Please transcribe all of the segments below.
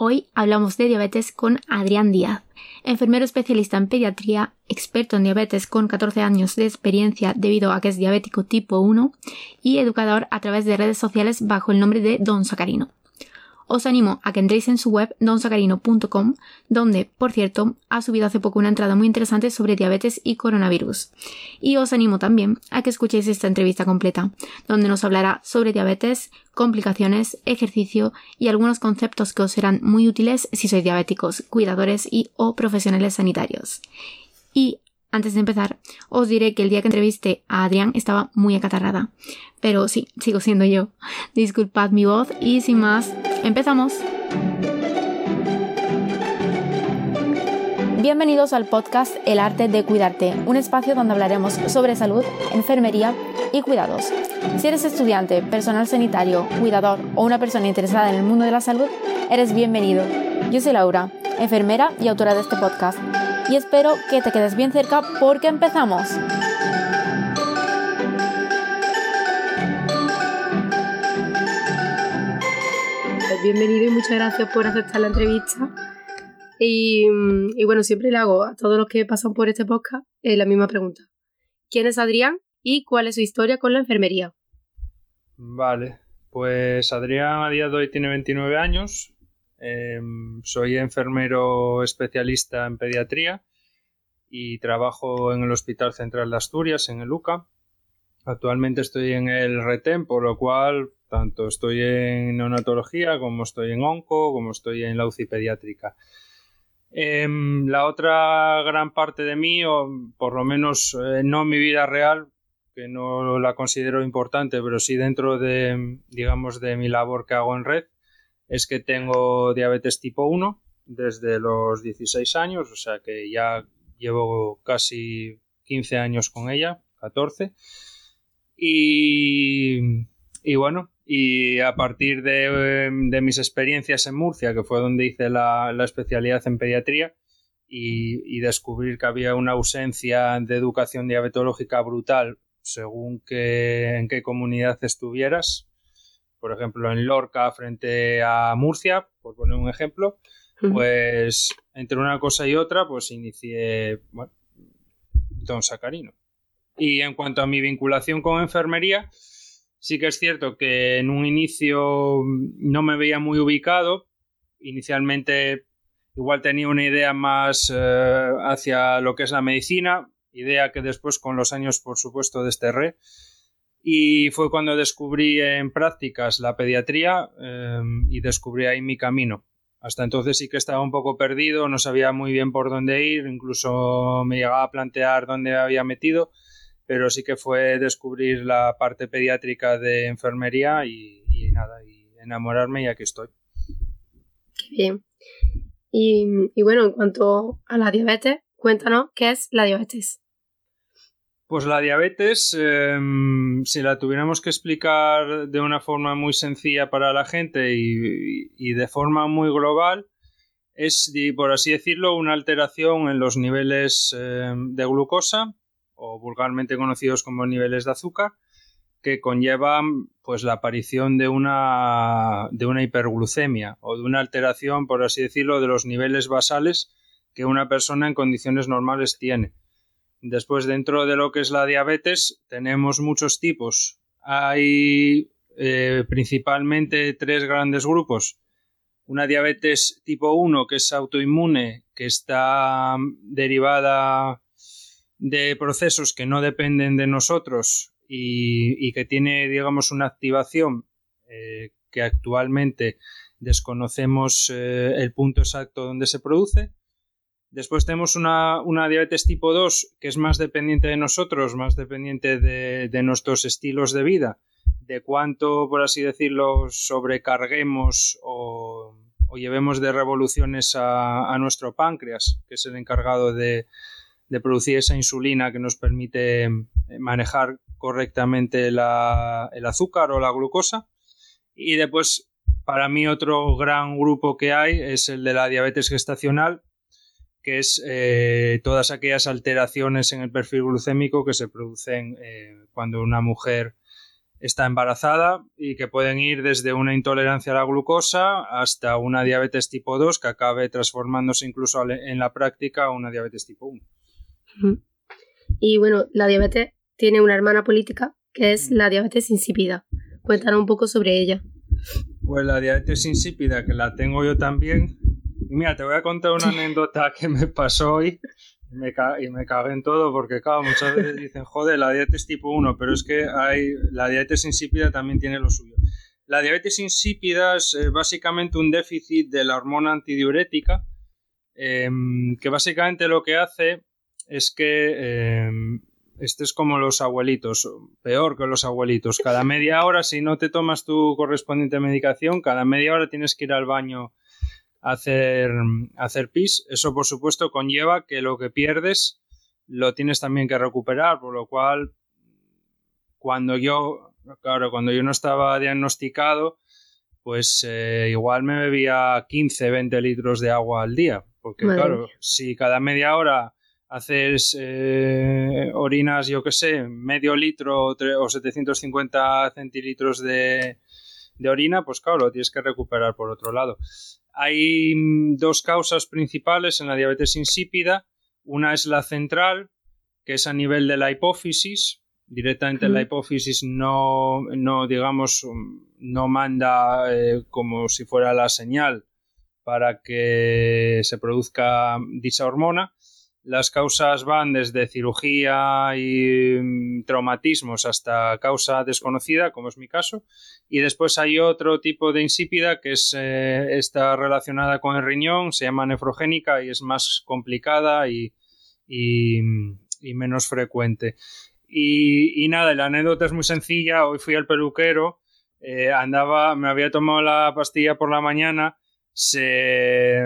Hoy hablamos de diabetes con Adrián Díaz, enfermero especialista en pediatría, experto en diabetes con 14 años de experiencia debido a que es diabético tipo 1 y educador a través de redes sociales bajo el nombre de Don Sacarino os animo a que entréis en su web donsacarino.com, donde, por cierto, ha subido hace poco una entrada muy interesante sobre diabetes y coronavirus. Y os animo también a que escuchéis esta entrevista completa, donde nos hablará sobre diabetes, complicaciones, ejercicio y algunos conceptos que os serán muy útiles si sois diabéticos, cuidadores y o profesionales sanitarios. Y antes de empezar, os diré que el día que entrevisté a Adrián estaba muy acatarrada. Pero sí, sigo siendo yo. Disculpad mi voz y sin más, empezamos. Bienvenidos al podcast El arte de cuidarte, un espacio donde hablaremos sobre salud, enfermería y cuidados. Si eres estudiante, personal sanitario, cuidador o una persona interesada en el mundo de la salud, eres bienvenido. Yo soy Laura, enfermera y autora de este podcast y espero que te quedes bien cerca porque empezamos. Pues bienvenido y muchas gracias por aceptar la entrevista. Y, bueno, siempre le hago a todos los que pasan por este podcast eh, la misma pregunta. ¿Quién es Adrián y cuál es su historia con la enfermería? Vale, pues Adrián a día de hoy tiene 29 años, Em, soy enfermero especialista en pediatría y trabajo en el Hospital Central de Asturias, en el UCA. Actualmente estoy en el RETEM, por lo cual tanto estoy en neonatología como estoy en onco, como estoy en la UCI pediátrica. Em, la otra gran parte de mí, o por lo menos eh, no mi vida real, que no la considero importante, pero sí dentro de, digamos, de mi labor que hago en red, es que tengo diabetes tipo 1 desde los 16 años, o sea que ya llevo casi 15 años con ella, 14. Y, bueno, y a partir de, mis experiencias en Murcia, que fue donde hice la, especialidad en pediatría, y, descubrir que había una ausencia de educación diabetológica brutal según en qué comunidad estuvieras, por ejemplo, en Lorca frente a Murcia, por poner un ejemplo, pues entre una cosa y otra, pues inicié, bueno, Don Sacarino. Y en cuanto a mi vinculación con enfermería, sí que es cierto que en un inicio no me veía muy ubicado. Inicialmente igual tenía una idea más eh, hacia lo que es la medicina, idea que después con los años por supuesto desterré y fue cuando descubrí en prácticas la pediatría em, y descubrí ahí mi camino. Hasta entonces sí que estaba un poco perdido, no sabía muy bien por dónde ir, incluso me llegaba a plantear dónde había metido, pero sí que fue descubrir la parte pediátrica de enfermería y, nada, y enamorarme y aquí estoy. Qué bien. y bueno, en cuanto a la diabetes, cuéntanos qué es la diabetes. Pues la diabetes, em, si la tuviéramos que explicar de una forma muy sencilla para la gente y, de forma muy global, es, por así decirlo, una alteración en los niveles em, de glucosa, o vulgarmente conocidos como niveles de azúcar, que conllevan pues, la aparición de una, de una hiperglucemia o de una alteración, por así decirlo, de los niveles basales que una persona en condiciones normales tiene. Después, dentro de lo que es la diabetes, tenemos muchos tipos. Hay eh, principalmente tres grandes grupos. Una diabetes tipo 1, que es autoinmune, que está derivada de procesos que no dependen de nosotros y, que tiene, digamos, una activación eh, que actualmente desconocemos eh, el punto exacto donde se produce. Después tenemos una, diabetes tipo 2 que es más dependiente de nosotros, más dependiente de, nuestros estilos de vida, de cuánto, por así decirlo, sobrecarguemos o, llevemos de revoluciones a, nuestro páncreas, que es el encargado de, producir esa insulina que nos permite eh, manejar correctamente el azúcar o la glucosa. Y después, para mí, otro gran grupo que hay es el de la diabetes gestacional, que es eh, todas aquellas alteraciones en el perfil glucémico que se producen eh, cuando una mujer está embarazada y que pueden ir desde una intolerancia a la glucosa hasta una diabetes tipo 2 que acabe transformándose incluso en la práctica a una diabetes tipo 1. Y bueno, la diabetes tiene una hermana política que es mm. la diabetes insípida. Cuéntanos un poco sobre ella. Pues la diabetes insípida, que la tengo yo también. Y mira, te voy a contar una anécdota que me pasó hoy y me cagué en todo porque, claro, muchas veces dicen, joder, la diabetes tipo 1, pero es que hay la diabetes insípida también tiene lo suyo. La diabetes insípida es eh, básicamente un déficit de la hormona antidiurética, em, que básicamente lo que hace es que em, este es como los abuelitos, peor que los abuelitos. Cada media hora, si no te tomas tu correspondiente medicación, cada media hora tienes que ir al baño hacer, hacer pis. Eso, por supuesto, conlleva que lo que pierdes lo tienes también que recuperar, por lo cual, cuando yo, claro, cuando yo no estaba diagnosticado, pues eh, igual me bebía 15, 20 litros de agua al día, porque claro, si cada media hora haces eh, orinas, yo que sé, medio litro o 750 centilitros de, de orina, pues claro, lo tienes que recuperar por otro lado. Hay mm, dos causas principales en la diabetes insípida. Una es la central, que es a nivel de la hipófisis. Directamente la hipófisis no, no, digamos, mm, no manda eh, como si fuera la señal para que se produzca dicha hormona, las causas van desde cirugía y mm, traumatismos hasta causa desconocida, como es mi caso. Y después hay otro tipo de insípida que es, eh, está relacionada con el riñón, se llama nefrogénica y es más complicada y, menos frecuente. Y, nada, la anécdota es muy sencilla. Hoy fui al peluquero, eh, andaba, me había tomado la pastilla por la mañana, se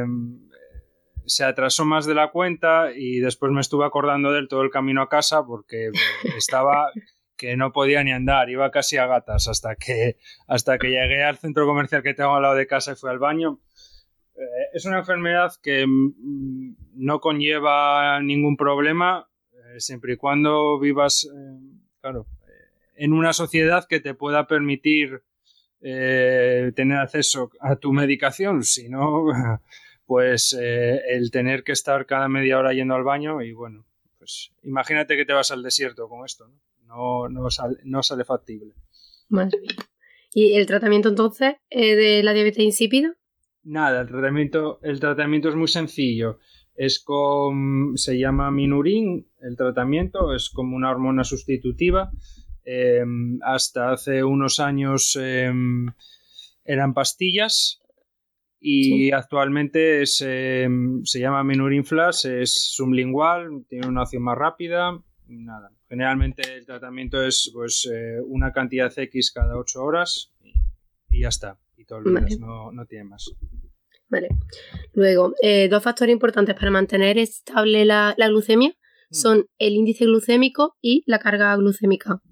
se atrasó más de la cuenta y después me estuve acordando de él todo el camino a casa porque estaba que no podía ni andar, iba casi a gatas hasta que, hasta que llegué al centro comercial que tengo al lado de casa y fui al baño. Eh, es una enfermedad que mm, no conlleva ningún problema eh, siempre y cuando vivas, eh, claro, en una sociedad que te pueda permitir tener acceso a tu medicación, si no pues eh, el tener que estar cada media hora yendo al baño y bueno, pues imagínate que te vas al desierto con esto, ¿no? No, no, sale, factible. Más bien. ¿Y el tratamiento entonces eh, de la diabetes insípida? Nada, el tratamiento, el tratamiento es muy sencillo. Es con, se llama Minurin, el tratamiento es como una hormona sustitutiva. Em, hasta hace unos años em, eran pastillas y actualmente em, se llama Menurin Flash, es sublingual, tiene una acción más rápida. Nada. Generalmente el tratamiento es pues eh, una cantidad X cada 8 horas y, ya está. Y todo el vale. no, no, tiene más. Vale. Luego, eh, dos factores importantes para mantener estable la, glucemia mm. son el índice glucémico y la carga glucémica.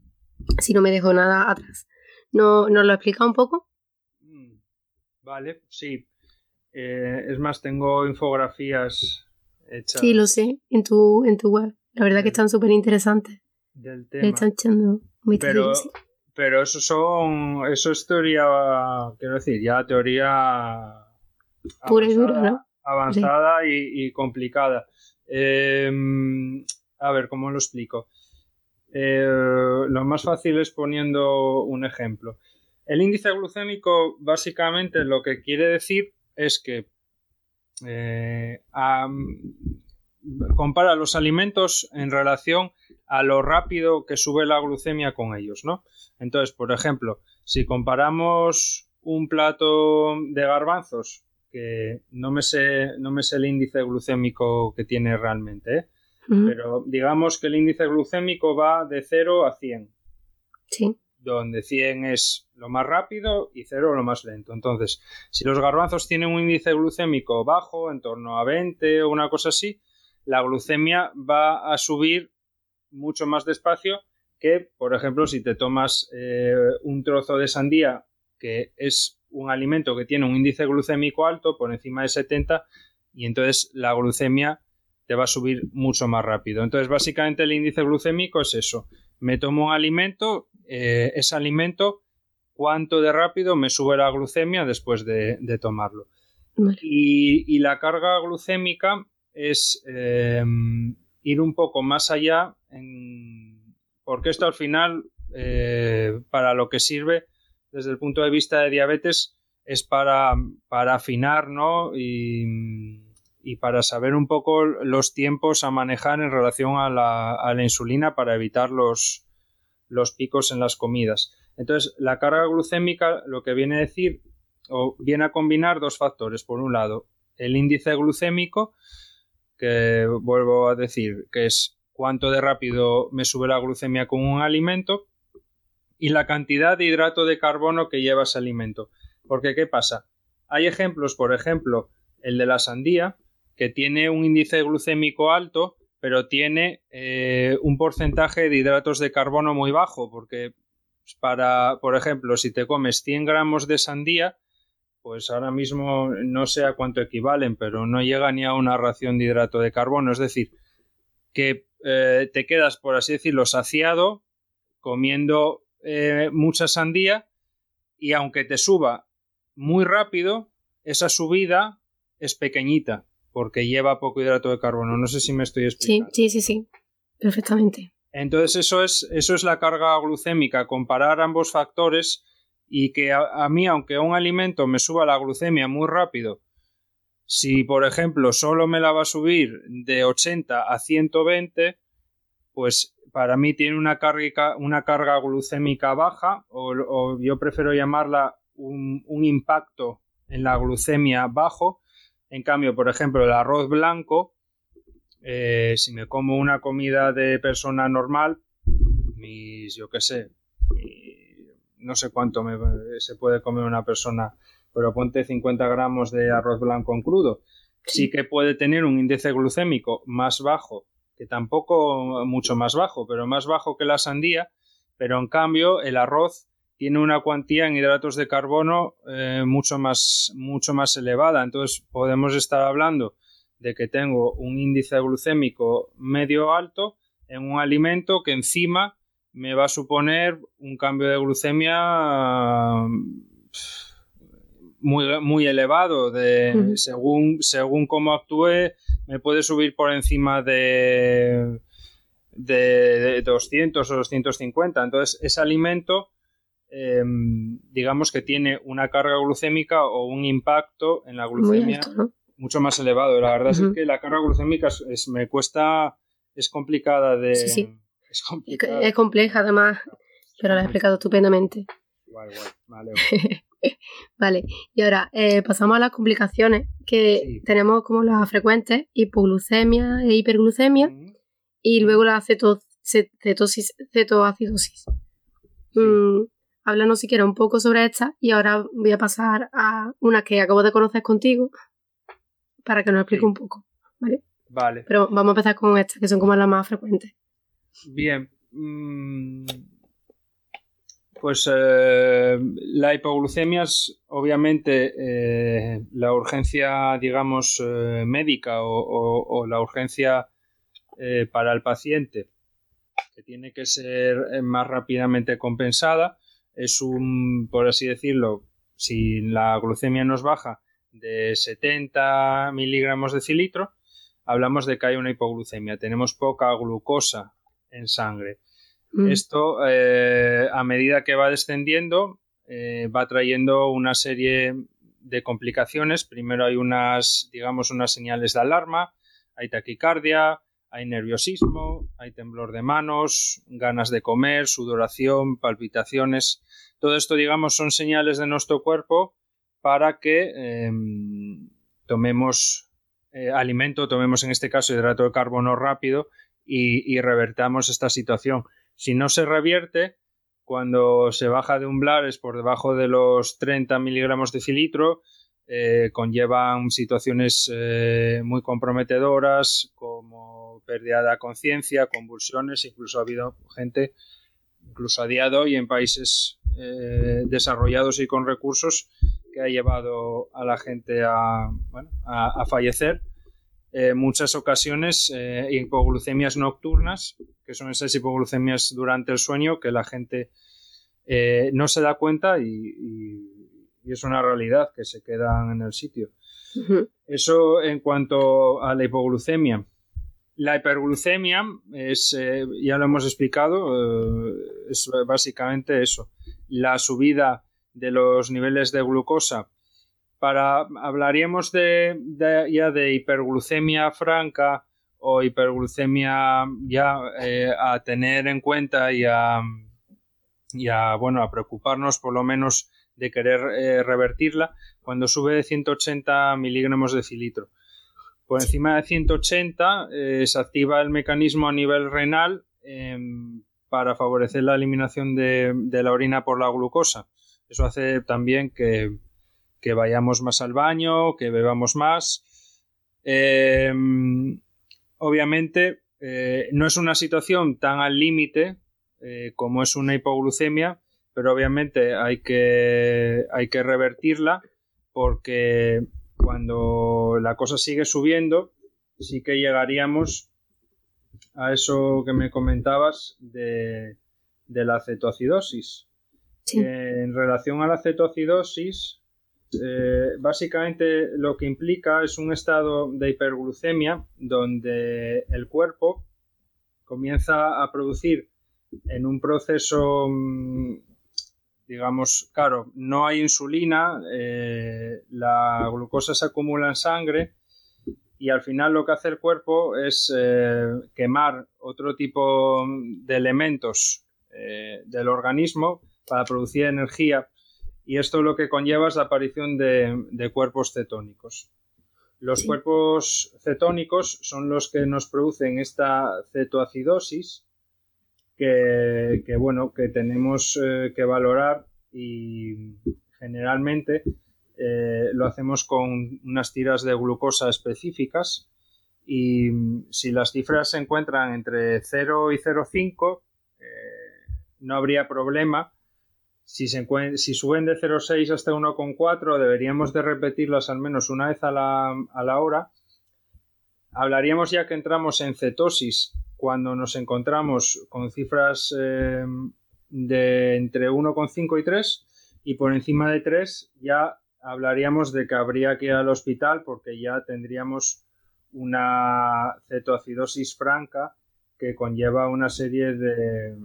Si no me dejo nada atrás. ¿No, ¿Nos lo explica un poco? Mm. Vale, sí. Eh, es más, tengo infografías hechas. Sí, lo sé, en tu, en tu web. La verdad que están súper interesantes. Del tema. están echando muy pero, pero eso son. Eso es teoría. Quiero decir, ya teoría. Pura y dura, ¿no? Avanzada y, complicada. Em, a ver, ¿cómo lo explico? Eh, lo más fácil es poniendo un ejemplo. El índice glucémico básicamente lo que quiere decir es que eh, compara los alimentos en relación a lo rápido que sube la glucemia con ellos, ¿no? Entonces, por ejemplo, si comparamos un plato de garbanzos, que no me sé, no me sé el índice glucémico que tiene realmente, ¿eh? pero digamos que el índice glucémico va de 0 a 100. Sí donde 100 es lo más rápido y 0 lo más lento. Entonces, si los garbanzos tienen un índice glucémico bajo, en torno a 20 o una cosa así, la glucemia va a subir mucho más despacio que, por ejemplo, si te tomas eh, un trozo de sandía, que es un alimento que tiene un índice glucémico alto, por encima de 70, y entonces la glucemia te va a subir mucho más rápido. Entonces, básicamente el índice glucémico es eso me tomo un alimento, eh, ese alimento, cuánto de rápido me sube la glucemia después de, tomarlo. Y, la carga glucémica es em, ir un poco más allá, porque esto al final, eh, para lo que sirve desde el punto de vista de diabetes, es para, para afinar, ¿no? Y, para saber un poco los tiempos a manejar en relación a la, insulina para evitar los, los picos en las comidas. Entonces, la carga glucémica lo que viene a decir o viene a combinar dos factores. Por un lado, el índice glucémico, que vuelvo a decir que es cuánto de rápido me sube la glucemia con un alimento, y la cantidad de hidrato de carbono que lleva ese alimento. Porque, ¿qué pasa? Hay ejemplos, por ejemplo, el de la sandía, que tiene un índice glucémico alto, pero tiene eh, un porcentaje de hidratos de carbono muy bajo, porque pues, para, por ejemplo, si te comes 100 gramos de sandía, pues ahora mismo no sé a cuánto equivalen, pero no llega ni a una ración de hidrato de carbono. Es decir, que eh, te quedas, por así decirlo, saciado comiendo eh, mucha sandía y aunque te suba muy rápido, esa subida es pequeñita porque lleva poco hidrato de carbono. No sé si me estoy explicando. Sí, sí, sí, sí. Perfectamente. Entonces eso es, eso es la carga glucémica, comparar ambos factores y que a, mí, aunque un alimento me suba la glucemia muy rápido, si por ejemplo solo me la va a subir de 80 a 120, pues para mí tiene una carga, una carga glucémica baja o yo prefiero llamarla un, impacto en la glucemia bajo. En cambio, por ejemplo, el arroz blanco, eh, si me como una comida de persona normal, mis, yo qué sé, no sé cuánto se puede comer una persona, pero ponte 50 gramos de arroz blanco en crudo. Sí que puede tener un índice glucémico más bajo, que tampoco mucho más bajo, pero más bajo que la sandía, pero en cambio el arroz tiene una cuantía en hidratos de carbono eh, mucho, más, mucho más elevada. Entonces podemos estar hablando de que tengo un índice glucémico medio alto en un alimento que encima me va a suponer un cambio de glucemia muy, muy elevado. De, según, según cómo actúe, me puede subir por encima de, de 200 o 250. Entonces, ese alimento Em, digamos que tiene una carga glucémica o un impacto en la glucemia mucho más elevado. La verdad es que la carga glucémica es, me cuesta, es complicada de... Es, compleja además, pero la he explicado estupendamente. Vale. vale, y ahora eh, pasamos a las complicaciones que tenemos como las frecuentes, hipoglucemia e hiperglucemia, y luego la cetosis, cetoacidosis. Mm, háblanos siquiera un poco sobre esta y ahora voy a pasar a una que acabo de conocer contigo para que nos explique un poco, ¿vale? Vale. Pero vamos a empezar con estas, que son como las más frecuentes. Bien. Mm, pues eh, la hipoglucemia es obviamente eh, la urgencia, digamos, eh, médica o, la urgencia para el paciente que tiene que ser más rápidamente compensada es un, por así decirlo, si la glucemia nos baja de 70 miligramos de cilitro, hablamos de que hay una hipoglucemia. Tenemos poca glucosa en sangre. Mm. Esto, eh, a medida que va descendiendo, eh, va trayendo una serie de complicaciones. Primero hay unas, digamos, unas señales de alarma, hay taquicardia, hay nerviosismo, hay temblor de manos, ganas de comer, sudoración, palpitaciones. Todo esto, digamos, son señales de nuestro cuerpo para que em, tomemos eh, alimento, tomemos en este caso hidrato de carbono rápido y, revertamos esta situación. Si no se revierte, cuando se baja de umbrales por debajo de los 30 miligramos de filitro, eh, conllevan situaciones eh, muy comprometedoras como pérdida de conciencia, convulsiones, incluso ha habido gente, incluso a día de hoy en países eh, desarrollados y con recursos, que ha llevado a la gente a, fallecer eh, muchas ocasiones eh, hipoglucemias nocturnas, que son esas hipoglucemias durante el sueño que la gente eh, no se da cuenta y, es una realidad que se quedan en el sitio. Eso en cuanto a la hipoglucemia. La hiperglucemia es, ya lo hemos explicado, es básicamente eso, la subida de los niveles de glucosa. Para hablaríamos de, ya de hiperglucemia franca o hiperglucemia ya eh, a tener en cuenta y a, bueno a preocuparnos por lo menos de querer eh, revertirla cuando sube de 180 miligramos de cilitro por encima de 180 eh, se activa el mecanismo a nivel renal em, para favorecer la eliminación de, de la orina por la glucosa eso hace también que que vayamos más al baño, que bebamos más. Eh, obviamente eh, no es una situación tan al límite eh, como es una hipoglucemia, pero obviamente hay que, hay que revertirla porque cuando la cosa sigue subiendo, sí que llegaríamos a eso que me comentabas de, la cetoacidosis. En relación a la cetoacidosis, eh, básicamente lo que implica es un estado de hiperglucemia donde el cuerpo comienza a producir en un proceso, mm, digamos, claro, no hay insulina, eh, la glucosa se acumula en sangre y al final lo que hace el cuerpo es eh, quemar otro tipo de elementos del organismo para producir energía y esto lo que conlleva es la aparición de, cuerpos cetónicos. Los cuerpos cetónicos son los que nos producen esta cetoacidosis que, bueno, que tenemos eh, que valorar y generalmente eh, lo hacemos con unas tiras de glucosa específicas y si las cifras se encuentran entre 0 y 0,5 eh, no habría problema si, si suben de 0,6 hasta 1,4 deberíamos de repetirlas al menos una vez a la, hora. Hablaríamos ya que entramos en cetosis cuando nos encontramos con cifras eh, de entre 1,5 y 3 y por encima de 3 ya hablaríamos de que habría que ir al hospital porque ya tendríamos una cetoacidosis franca que conlleva una serie de,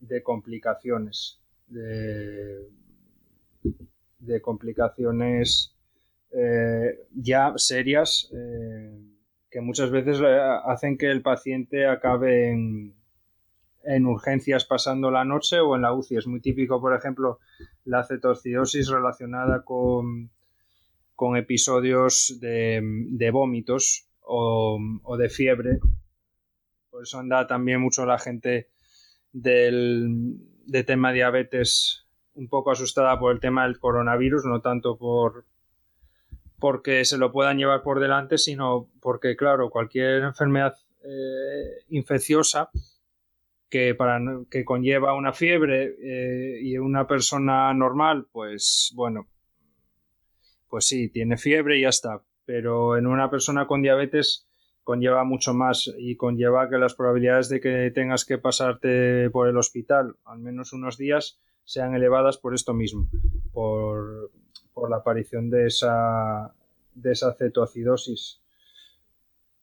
de complicaciones de, complicaciones eh, ya serias eh, que muchas veces hacen que el paciente acabe en, urgencias pasando la noche o en la UCI. Es muy típico, por ejemplo, la cetoacidosis relacionada con, con episodios de, vómitos o, o, de fiebre. Por eso anda también mucho la gente del, de tema diabetes un poco asustada por el tema del coronavirus, no tanto por porque se lo puedan llevar por delante, sino porque, claro, cualquier enfermedad eh, infecciosa que, para, que conlleva una fiebre eh, y una persona normal, pues bueno, pues sí, tiene fiebre y ya está. Pero en una persona con diabetes conlleva mucho más y conlleva que las probabilidades de que tengas que pasarte por el hospital al menos unos días sean elevadas por esto mismo, por, la aparición de esa, de esa cetoacidosis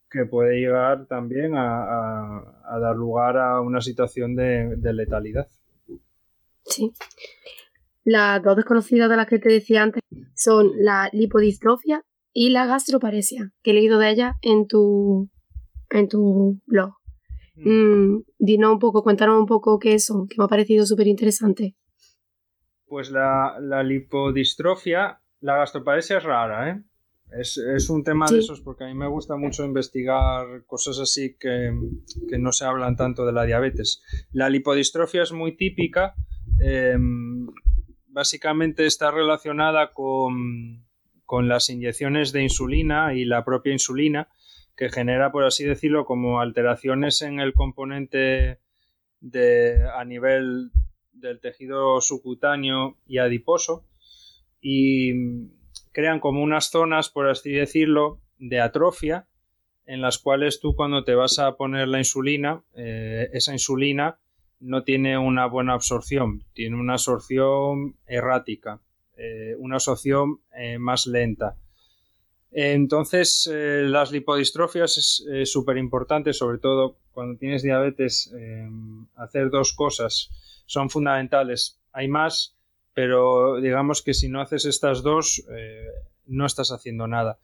que puede llegar también a, dar lugar a una situación de, de, letalidad. Sí. Las dos desconocidas de las que te decía antes son la lipodistrofia y la gastroparesia, que he leído de ella en tu, en tu blog. Mm. mm dinos un poco, cuéntanos un poco qué son, que me ha parecido súper interesante. Pues la, lipodistrofia, la gastroparesia es rara, ¿eh? Es, un tema de esos porque a mí me gusta mucho investigar cosas así que, no se hablan tanto de la diabetes. La lipodistrofia es muy típica, em, básicamente está relacionada con, con las inyecciones de insulina y la propia insulina, que genera, por así decirlo, como alteraciones en el componente de, a nivel del tejido subcutáneo y adiposo y crean como unas zonas, por así decirlo, de atrofia en las cuales tú cuando te vas a poner la insulina, eh, esa insulina no tiene una buena absorción, tiene una absorción errática, eh, una absorción eh, más lenta. Entonces, las lipodistrofias es súper importante, sobre todo cuando tienes diabetes, hacer dos cosas son fundamentales. Hay más, pero digamos que si no haces estas dos, no estás haciendo nada.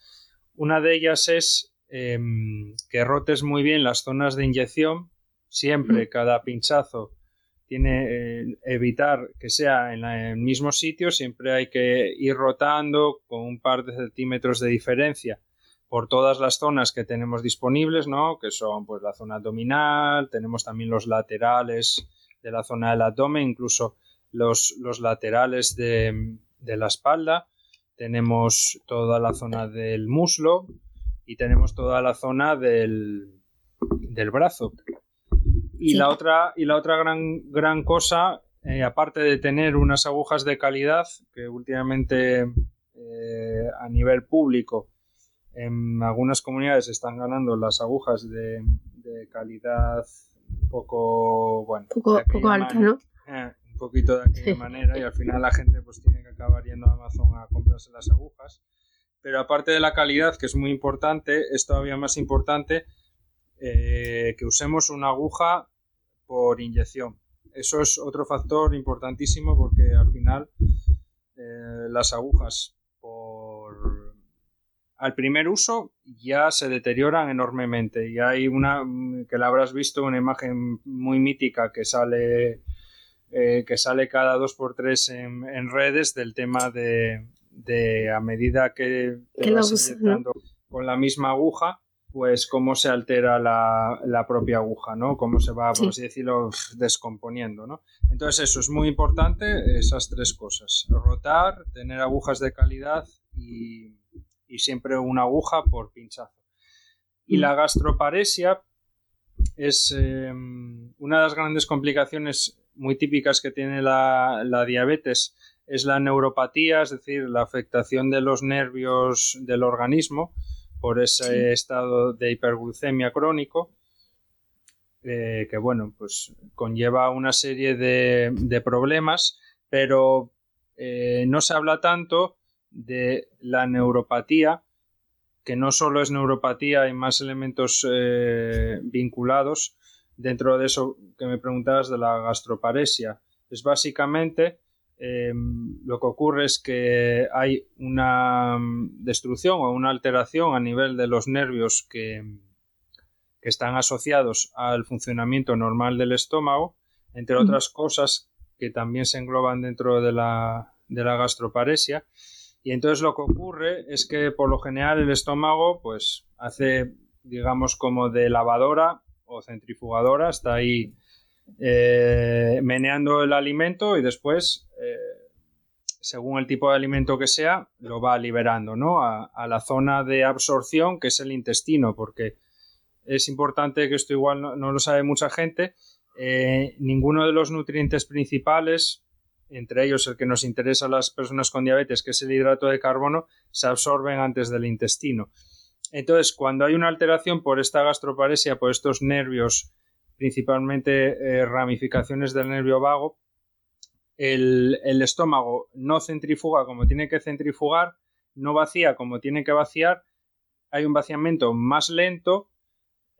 Una de ellas es que rotes muy bien las zonas de inyección, siempre cada pinchazo tiene eh, evitar que sea en, el mismo sitio, siempre hay que ir rotando con un par de centímetros de diferencia por todas las zonas que tenemos disponibles, ¿no? Que son pues la zona abdominal, tenemos también los laterales de la zona del abdomen, incluso los, los laterales de, de la espalda, tenemos toda la zona del muslo, y tenemos toda la zona del, del brazo. Y la otra, y la otra gran, gran cosa, eh, aparte de tener unas agujas de calidad, que últimamente eh, a nivel público en algunas comunidades están ganando las agujas de, de calidad poco, bueno, poco, poco alta, ¿no? Eh, un poquito de aquella manera y al final la gente pues tiene que acabar yendo a Amazon a comprarse las agujas. Pero aparte de la calidad, que es muy importante, es todavía más importante eh, que usemos una aguja por inyección. Eso es otro factor importantísimo porque al final eh, las agujas por al primer uso ya se deterioran enormemente y hay una que la habrás visto una imagen muy mítica que sale eh, que sale cada dos por tres en redes del tema de, de a medida que te vas con la misma aguja, pues cómo se altera la, propia aguja, ¿no? Cómo se va, por así decirlo, descomponiendo, ¿no? Entonces eso es muy importante, esas tres cosas. Rotar, tener agujas de calidad y, siempre una aguja por pinchazo. Y la mm. gastroparesia es em, una de las grandes complicaciones muy típicas que tiene la, la diabetes es la neuropatía, es decir, la afectación de los nervios del organismo por ese estado de hiperglucemia crónico, eh, que bueno, pues conlleva una serie de, problemas, pero eh, no se habla tanto de la neuropatía, que no solo es neuropatía, hay más elementos eh, vinculados dentro de eso que me preguntabas de la gastroparesia. Es básicamente Em, lo que ocurre es que hay una mm, destrucción o una alteración a nivel de los nervios que, que están asociados al funcionamiento normal del estómago, entre otras cosas que también se engloban dentro de la, de la gastroparesia. Y entonces lo que ocurre es que por lo general el estómago pues hace digamos como de lavadora o centrifugadora, está ahí eh, meneando el alimento y después, eh, según el tipo de alimento que sea, lo va liberando ¿no? a, la zona de absorción que es el intestino, porque es importante que esto igual no, lo sabe mucha gente. Eh, ninguno de los nutrientes principales, entre ellos el que nos interesa a las personas con diabetes, que es el hidrato de carbono, se absorben antes del intestino. Entonces, cuando hay una alteración por esta gastroparesia, por estos nervios principalmente eh, ramificaciones del nervio vago, el, estómago no centrifuga como tiene que centrifugar, no vacía como tiene que vaciar, hay un vaciamiento más lento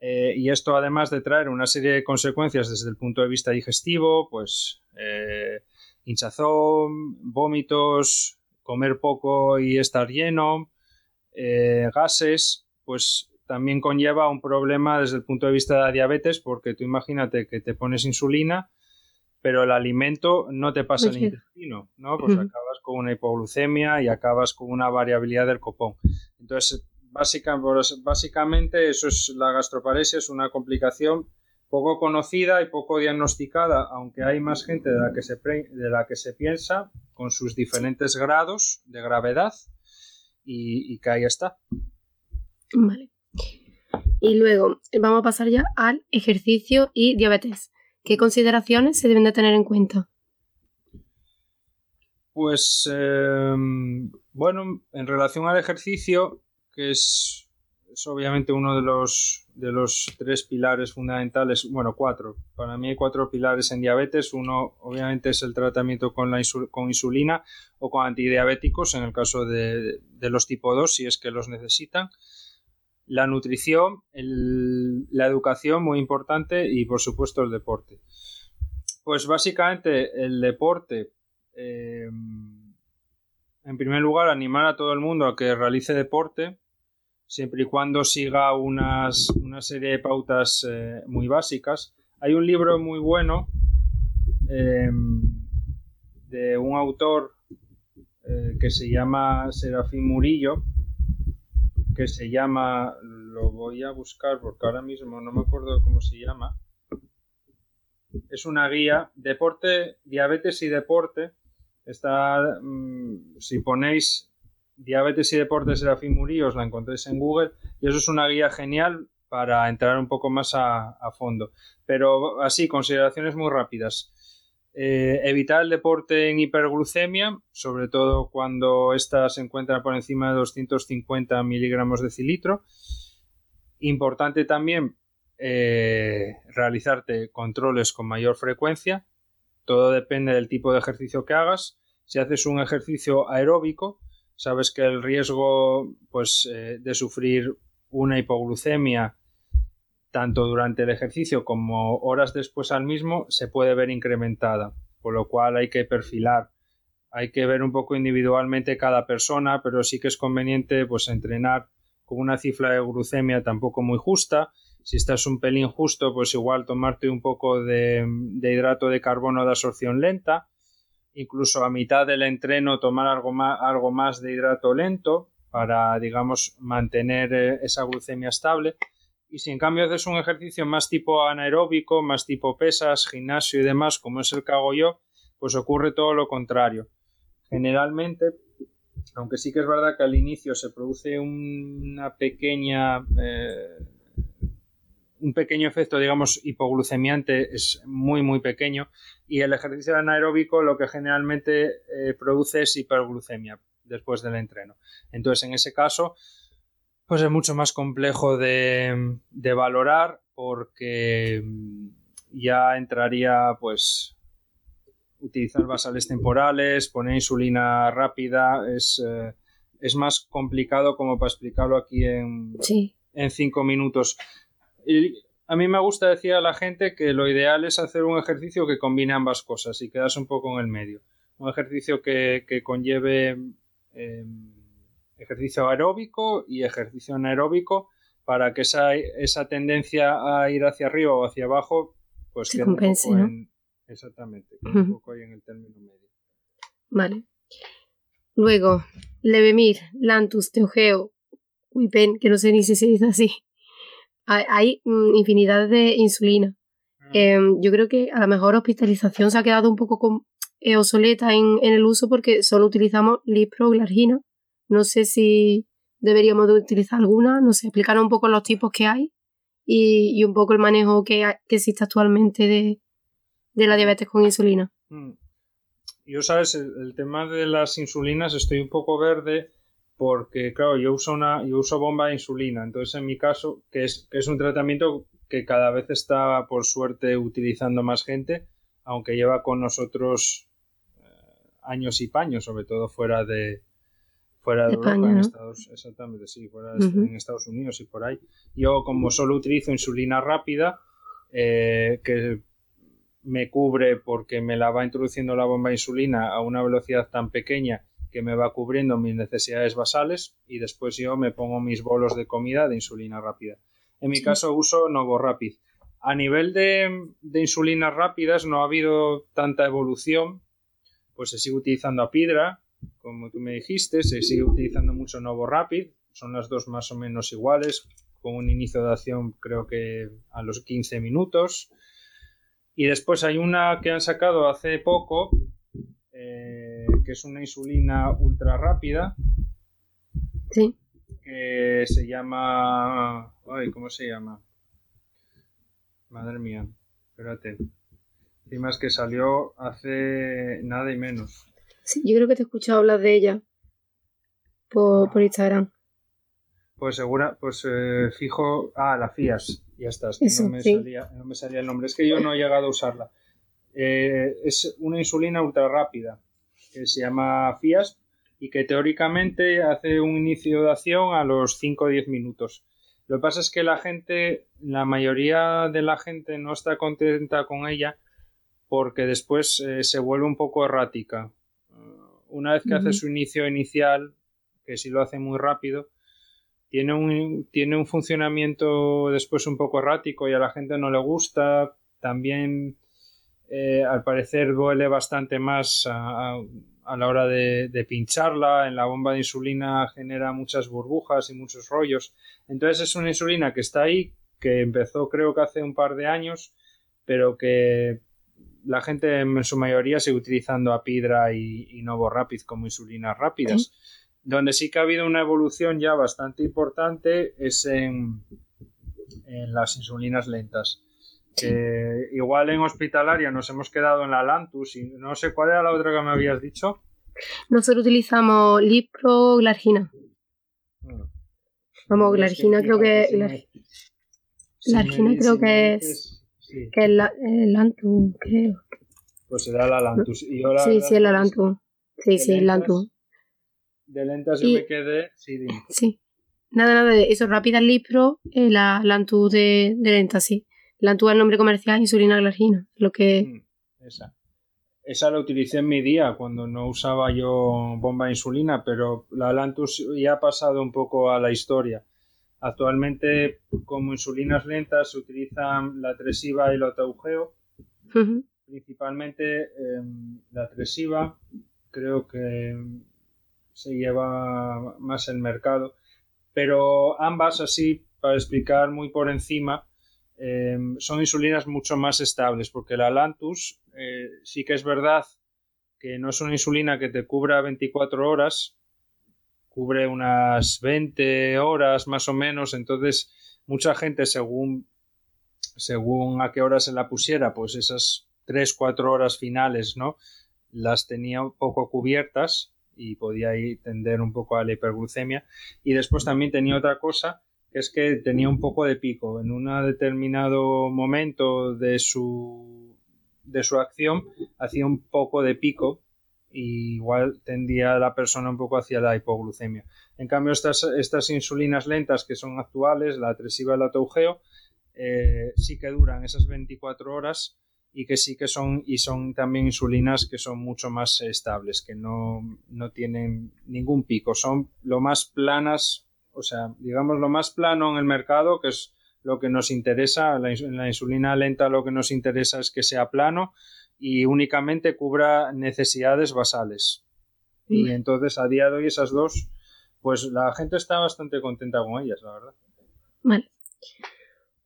eh, y esto además de traer una serie de consecuencias desde el punto de vista digestivo, pues eh, hinchazón, vómitos, comer poco y estar lleno, gases, pues también conlleva un problema desde el punto de vista de la diabetes, porque tú imagínate que te pones insulina, pero el alimento no te pasa al intestino, ¿no? Pues acabas con una hipoglucemia y acabas con una variabilidad del copón. Entonces, básicamente, eso es la gastroparesia, es una complicación poco conocida y poco diagnosticada, aunque hay más gente de la que se, de la que se piensa, con sus diferentes grados de gravedad, y, y que ahí está. Vale. Y luego vamos a pasar ya al ejercicio y diabetes. ¿Qué consideraciones se deben de tener en cuenta? Pues em, bueno, en relación al ejercicio, que es, obviamente uno de los, de los tres pilares fundamentales, bueno, cuatro. Para mí hay cuatro pilares en diabetes. Uno, obviamente, es el tratamiento con, la con insulina o con antidiabéticos, en el caso de, los tipo 2, si es que los necesitan. La nutrición, la educación, muy importante, y por supuesto el deporte. Pues básicamente el deporte, eh, en primer lugar, animar a todo el mundo a que realice deporte siempre y cuando siga unas, una serie de pautas eh, muy básicas. Hay un libro muy bueno em, de un autor eh, que se llama Serafín Murillo, que se llama, lo voy a buscar porque ahora mismo no me acuerdo cómo se llama. Es una guía, deporte, diabetes y deporte. Está, mm, si ponéis Diabetes y Deportes de la Murillo os la encontréis en Google y eso es una guía genial para entrar un poco más a, fondo. Pero así, consideraciones muy rápidas. Eh, evitar el deporte en hiperglucemia, sobre todo cuando ésta se encuentra por encima de 250 miligramos de cilitro. Importante también eh, realizarte controles con mayor frecuencia. Todo depende del tipo de ejercicio que hagas. Si haces un ejercicio aeróbico, sabes que el riesgo pues, eh, de sufrir una hipoglucemia tanto durante el ejercicio como horas después al mismo se puede ver incrementada, por lo cual hay que perfilar, hay que ver un poco individualmente cada persona, pero sí que es conveniente pues entrenar con una cifra de glucemia tampoco muy justa. Si estás un pelín justo, pues igual tomarte un poco de, hidrato de carbono de absorción lenta incluso a mitad del entreno tomar algo más, algo más de hidrato lento para, digamos, mantener eh, esa glucemia estable. Y si en cambio haces un ejercicio más tipo anaeróbico, más tipo pesas, gimnasio y demás, como es el que hago yo, pues ocurre todo lo contrario. Generalmente, aunque sí que es verdad que al inicio se produce una pequeña eh, un pequeño efecto, digamos, hipoglucemiante es muy, muy pequeño y el ejercicio anaeróbico lo que generalmente eh, produce es hiperglucemia después del entreno. Entonces, en ese caso, pues es mucho más complejo de, valorar porque ya entraría, pues, utilizar basales temporales, poner insulina rápida, es, eh, es más complicado como para explicarlo aquí en, en cinco minutos. Y a mí me gusta decir a la gente que lo ideal es hacer un ejercicio que combine ambas cosas y quedas un poco en el medio. Un ejercicio que, conlleve em, ejercicio aeróbico y ejercicio anaeróbico para que esa, esa tendencia a ir hacia arriba o hacia abajo pues se compense, ¿no? exactamente, un poco ahí en el término medio. Vale. Luego, Levemir, Lantus, Teogeo, Wipen, que no sé ni si se dice así, hay, mm, infinidad de insulina. Ah. Em, yo creo que a lo mejor hospitalización se ha quedado un poco eh, obsoleta en, el uso porque solo utilizamos liproglargina. No sé si deberíamos de utilizar alguna, no sé, explicar un poco los tipos que hay y, un poco el manejo que, existe actualmente de, la diabetes con insulina. Mm. Yo, sabes, el, tema de las insulinas estoy un poco verde porque, claro, yo uso, una, yo uso bomba de insulina, entonces en mi caso, que es, que es un tratamiento que cada vez está, por suerte, utilizando más gente, aunque lleva con nosotros eh, años y paños, sobre todo fuera de, fuera de, Europa, en Estados, exactamente, sí, fuera en Estados Unidos y por ahí. Yo, como solo utilizo insulina rápida, eh, que me cubre porque me la va introduciendo la bomba de insulina a una velocidad tan pequeña que me va cubriendo mis necesidades basales y después yo me pongo mis bolos de comida de insulina rápida. En mi caso uso Novorapid. A nivel de, de, insulinas rápidas no ha habido tanta evolución, pues se sigue utilizando Apidra, como tú me dijiste, se sigue utilizando mucho Novorapid, son las dos más o menos iguales, con un inicio de acción creo que a los 15 minutos. Y después hay una que han sacado hace poco, eh, que es una insulina ultra rápida. Sí. Que se llama. Ay, ¿cómo se llama? Madre mía, espérate. Encima es que salió hace nada y menos. Sí, yo creo que te he escuchado hablar de ella por, por Instagram. Pues segura, pues eh, fijo. Ah, la FIAS. Ya está. no, me salía, no me salía el nombre. Es que yo no he llegado a usarla. Eh, es una insulina ultra rápida que se llama FIAS y que teóricamente hace un inicio de acción a los 5 o 10 minutos. Lo que pasa es que la gente, la mayoría de la gente no está contenta con ella porque después eh, se vuelve un poco errática. Una vez que hace su inicio inicial, que si lo hace muy rápido, tiene un, tiene un funcionamiento después un poco errático y a la gente no le gusta. También, eh, al parecer, duele bastante más a, la hora de, pincharla. En la bomba de insulina genera muchas burbujas y muchos rollos. Entonces es una insulina que está ahí, que empezó creo que hace un par de años, pero que la gente en su mayoría sigue utilizando Apidra y, y Novo Rapid como insulinas rápidas. Donde sí que ha habido una evolución ya bastante importante es en, las insulinas lentas. igual en hospitalaria nos hemos quedado en la Lantus y no sé cuál era la otra que me habías dicho. Nosotros utilizamos Lipro, Glargina. Vamos, Glargina creo que. Glargina creo que es. Que es la, el Lantus, creo. Pues será la Lantus. sí, sí, es la Lantus. Sí, sí, el Lantus de lentas yo me quedé. Sí, sí. Nada, nada, de eso, Rápida Lipro, eh, la, la Antu de, de lentas, sí. La Antu es el nombre comercial, insulina glargina, lo que... Mm, esa. Esa la utilicé en mi día cuando no usaba yo bomba de insulina, pero la Lantus ya ha pasado un poco a la historia. Actualmente, como insulinas lentas, se utilizan la Tresiva y el Otaugeo. Principalmente em, la Tresiva, creo que se lleva más el mercado. Pero ambas, así, para explicar muy por encima, eh, son insulinas mucho más estables, porque la Lantus eh, sí que es verdad que no es una insulina que te cubra 24 horas, cubre unas 20 horas más o menos, entonces mucha gente según según a qué hora se la pusiera, pues esas 3, 4 horas finales, ¿no? Las tenía un poco cubiertas y podía ahí tender un poco a la hiperglucemia. Y después también tenía otra cosa, que es que tenía un poco de pico. En un determinado momento de su, de su acción hacía un poco de pico igual tendía la persona un poco hacia la hipoglucemia. En cambio, estas, estas insulinas lentas que son actuales, la tresiva y la taugeo, eh, sí que duran esas 24 horas y que sí que son y son también insulinas que son mucho más estables, que no, no tienen ningún pico, son lo más planas, o sea, digamos lo más plano en el mercado, que es lo que nos interesa, la, la insulina lenta lo que nos interesa es que sea plano y únicamente cubra necesidades basales. Y entonces a día de hoy esas dos, pues la gente está bastante contenta con ellas, la verdad. Vale.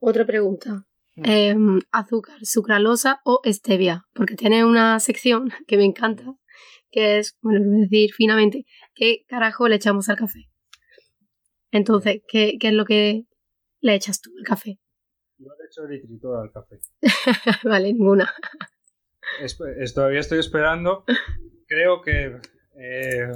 Otra pregunta. Em, azúcar, sucralosa o stevia, porque tiene una sección que me encanta, que es, bueno, voy a decir finamente, ¿qué carajo le echamos al café? Entonces, ¿qué, es lo que le echas tú al café? Yo le echo eritritol al café. vale, ninguna. Todavía estoy esperando. Creo que eh,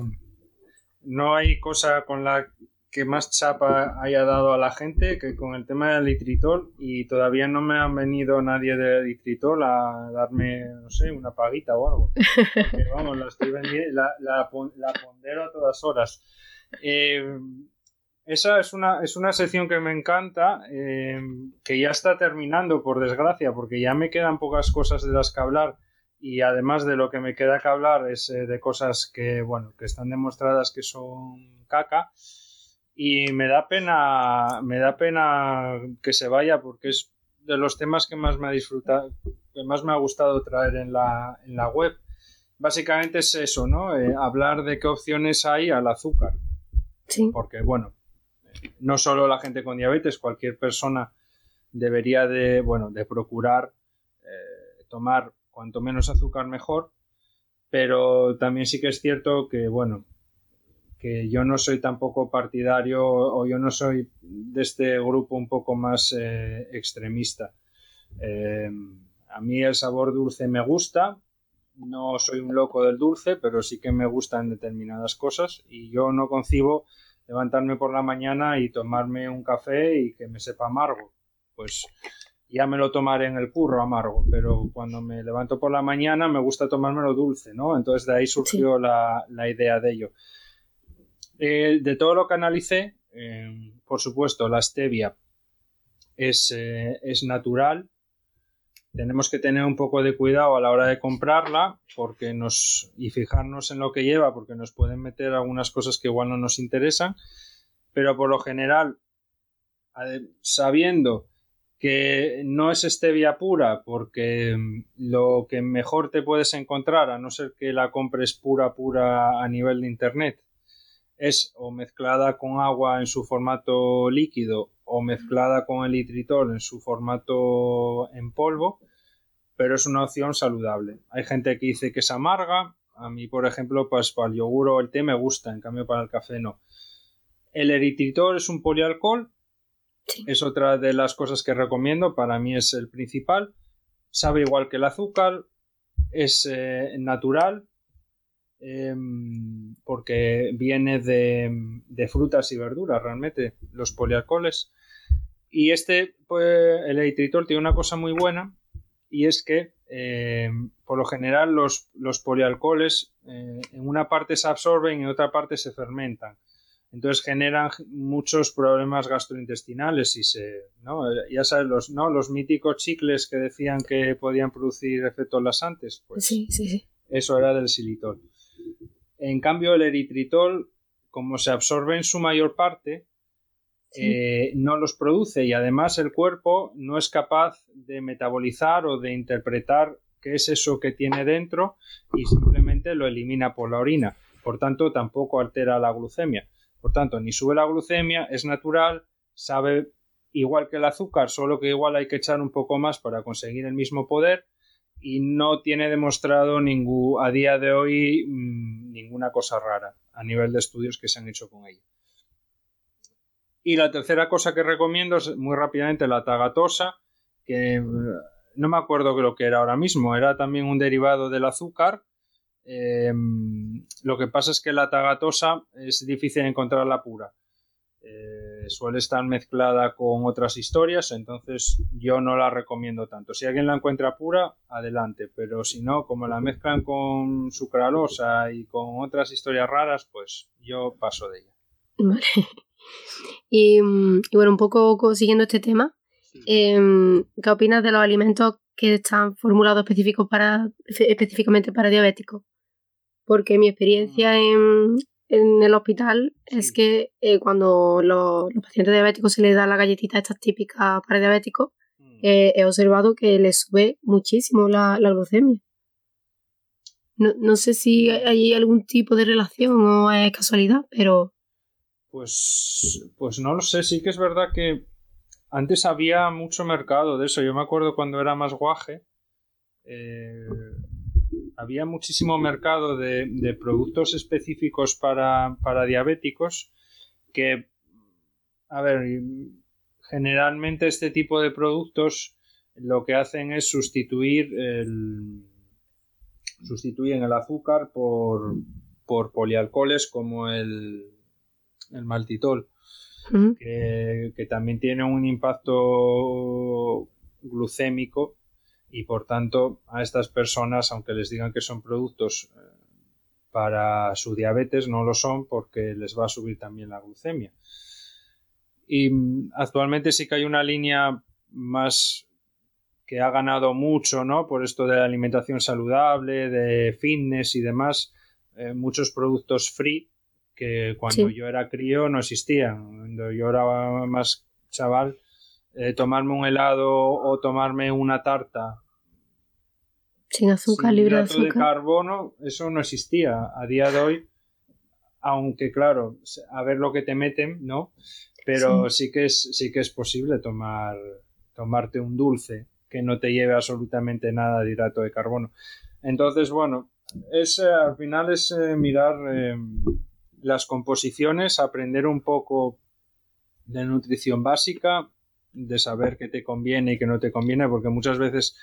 no hay cosa con la que más chapa haya dado a la gente que con el tema del litritol y todavía no me han venido nadie de litritol a darme, no sé, una paguita o algo. Vamos, la, estoy la, la, pondero a todas horas. Eh, esa es una, es una sección que me encanta, eh, que ya está terminando, por desgracia, porque ya me quedan pocas cosas de las que hablar y además de lo que me queda que hablar es eh, de cosas que, bueno, que están demostradas que son caca. Y me da pena me da pena que se vaya porque es de los temas que más me ha disfrutado que más me ha gustado traer en la, en la web. Básicamente es eso no eh, hablar de qué opciones hay al azúcar. Sí. porque bueno no solo la gente con diabetes cualquier persona debería de bueno de procurar eh, tomar cuanto menos azúcar mejor pero también sí que es cierto que bueno que yo no soy tampoco partidario o yo no soy de este grupo un poco más eh, extremista. Eh, a mí el sabor dulce me gusta, no soy un loco del dulce, pero sí que me gustan determinadas cosas y yo no concibo levantarme por la mañana y tomarme un café y que me sepa amargo. Pues ya me lo tomaré en el curro amargo, pero cuando me levanto por la mañana me gusta tomármelo dulce, ¿no? Entonces de ahí surgió la, idea de ello. Eh, de todo lo que analicé, eh, por supuesto, la stevia es, eh, es natural, tenemos que tener un poco de cuidado a la hora de comprarla porque nos y fijarnos en lo que lleva porque nos pueden meter algunas cosas que igual no nos interesan pero por lo general sabiendo que no es stevia pura porque mm, lo que mejor te puedes encontrar a no ser que la compres pura pura a nivel de internet es o mezclada con agua en su formato líquido o mezclada con el litritol en su formato en polvo, pero es una opción saludable. Hay gente que dice que es amarga, a mí por ejemplo pues para el yogur o el té me gusta, en cambio para el café no. El eritritol es un polialcohol, es otra de las cosas que recomiendo, para mí es el principal, sabe igual que el azúcar, es eh, natural, Em, porque viene de, frutas y verduras realmente, los polialcoholes. Y este, pues, el eritritol tiene una cosa muy buena y es que em, por lo general los, los polialcoholes eh, en una parte se absorben y en otra parte se fermentan. Entonces generan muchos problemas gastrointestinales y se, ¿no? Ya sabes, los, ¿no? los míticos chicles que decían que podían producir efectos lasantes, pues sí, sí, sí. eso era del xilitol. En cambio, el eritritol, como se absorbe en su mayor parte, eh, no los produce y además el cuerpo no es capaz de metabolizar o de interpretar qué es eso que tiene dentro y simplemente lo elimina por la orina. Por tanto, tampoco altera la glucemia. Por tanto, ni sube la glucemia, es natural, sabe igual que el azúcar, solo que igual hay que echar un poco más para conseguir el mismo poder y no tiene demostrado ningún, a día de hoy mm, ninguna cosa rara a nivel de estudios que se han hecho con ella. Y la tercera cosa que recomiendo es muy rápidamente la tagatosa, que mm, no me acuerdo lo que era ahora mismo, era también un derivado del azúcar. Em, lo que pasa es que la tagatosa es difícil encontrarla pura. Eh, suele estar mezclada con otras historias, entonces yo no la recomiendo tanto. Si alguien la encuentra pura, adelante, pero si no, como la mezclan con sucralosa y con otras historias raras, pues yo paso de ella. Vale. Y, bueno, un poco siguiendo este tema, em, ¿qué opinas de los alimentos que están formulados específicos para, específicamente para diabéticos? Porque mi experiencia mm. en, en el hospital es que eh, cuando los, pacientes diabéticos se les da la galletita estas típicas para diabéticos, mm. eh, he observado que les sube muchísimo la, glucemia. No, sé si hay algún tipo de relación o es casualidad, pero... Pues, pues no lo sé, sí que es verdad que antes había mucho mercado de eso. Yo me acuerdo cuando era más guaje, eh, había muchísimo mercado de, productos específicos para, diabéticos que, a ver, generalmente este tipo de productos lo que hacen es sustituir el, sustituyen el azúcar por, por polialcoholes como el, el maltitol, que, que, también tiene un impacto glucémico y por tanto a estas personas, aunque les digan que son productos eh, para su diabetes, no lo son porque les va a subir también la glucemia. Y mm, actualmente sí que hay una línea más que ha ganado mucho, ¿no? Por esto de la alimentación saludable, de fitness y demás, eh, muchos productos free que cuando yo era crío no existían. Cuando yo era más chaval, eh, tomarme un helado o tomarme una tarta sin azúcar, libre de azúcar. de carbono, eso no existía. A día de hoy, aunque claro, a ver lo que te meten, ¿no? Pero sí, que, es, sí que es posible tomar, tomarte un dulce que no te lleve absolutamente nada de hidrato de carbono. Entonces, bueno, es, eh, al final es eh, mirar eh, las composiciones, aprender un poco de nutrición básica, de saber qué te conviene y qué no te conviene, porque muchas veces